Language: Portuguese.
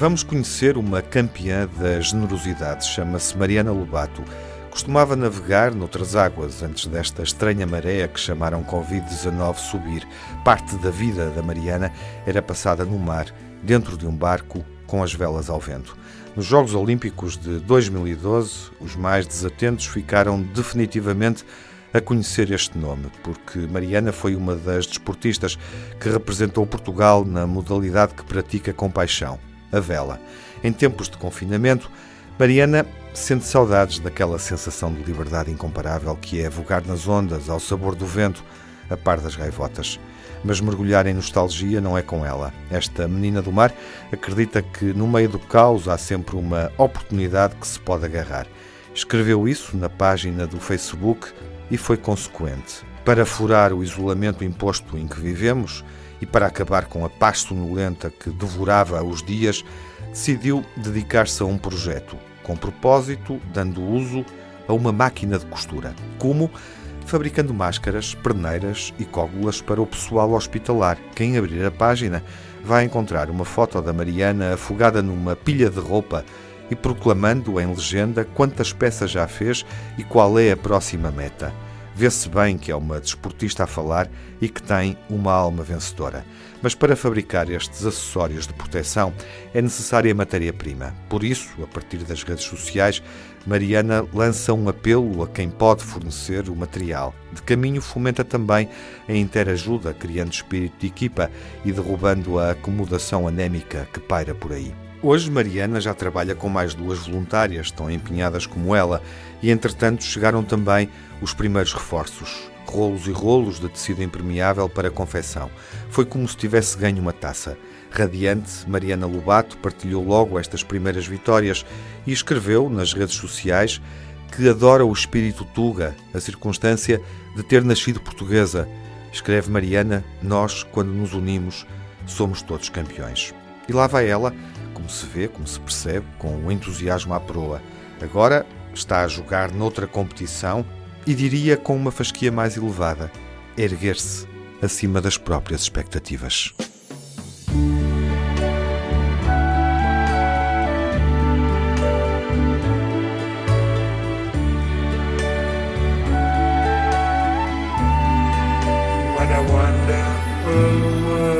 Vamos conhecer uma campeã da generosidade, chama-se Mariana Lobato. Costumava navegar noutras águas antes desta estranha maré que chamaram Covid-19 subir. Parte da vida da Mariana era passada no mar, dentro de um barco, com as velas ao vento. Nos Jogos Olímpicos de 2012, os mais desatentos ficaram definitivamente a conhecer este nome, porque Mariana foi uma das desportistas que representou Portugal na modalidade que pratica com paixão a vela. Em tempos de confinamento, Mariana sente saudades daquela sensação de liberdade incomparável que é vogar nas ondas, ao sabor do vento, a par das gaivotas. Mas mergulhar em nostalgia não é com ela. Esta menina do mar acredita que no meio do caos há sempre uma oportunidade que se pode agarrar. Escreveu isso na página do Facebook e foi consequente. Para furar o isolamento imposto em que vivemos, e, para acabar com a paz sonolenta que devorava os dias, decidiu dedicar-se a um projeto, com propósito, dando uso a uma máquina de costura. Como? Fabricando máscaras, perneiras e cógulas para o pessoal hospitalar. Quem abrir a página vai encontrar uma foto da Mariana afogada numa pilha de roupa e proclamando em legenda quantas peças já fez e qual é a próxima meta. Vê-se bem que é uma desportista a falar e que tem uma alma vencedora. Mas para fabricar estes acessórios de proteção é necessária matéria-prima. Por isso, a partir das redes sociais, Mariana lança um apelo a quem pode fornecer o material. De caminho, fomenta também a interajuda, criando espírito de equipa e derrubando a acomodação anémica que paira por aí. Hoje, Mariana já trabalha com mais duas voluntárias, tão empenhadas como ela, e entretanto chegaram também os primeiros reforços. Rolos e rolos de tecido impermeável para confecção. Foi como se tivesse ganho uma taça. Radiante, Mariana Lobato partilhou logo estas primeiras vitórias e escreveu nas redes sociais que adora o espírito Tuga, a circunstância de ter nascido portuguesa. Escreve Mariana: Nós, quando nos unimos, somos todos campeões. E lá vai ela se vê, como se percebe, com o entusiasmo à proa. Agora está a jogar noutra competição e diria com uma fasquia mais elevada, erguer-se acima das próprias expectativas. What a wonderful world.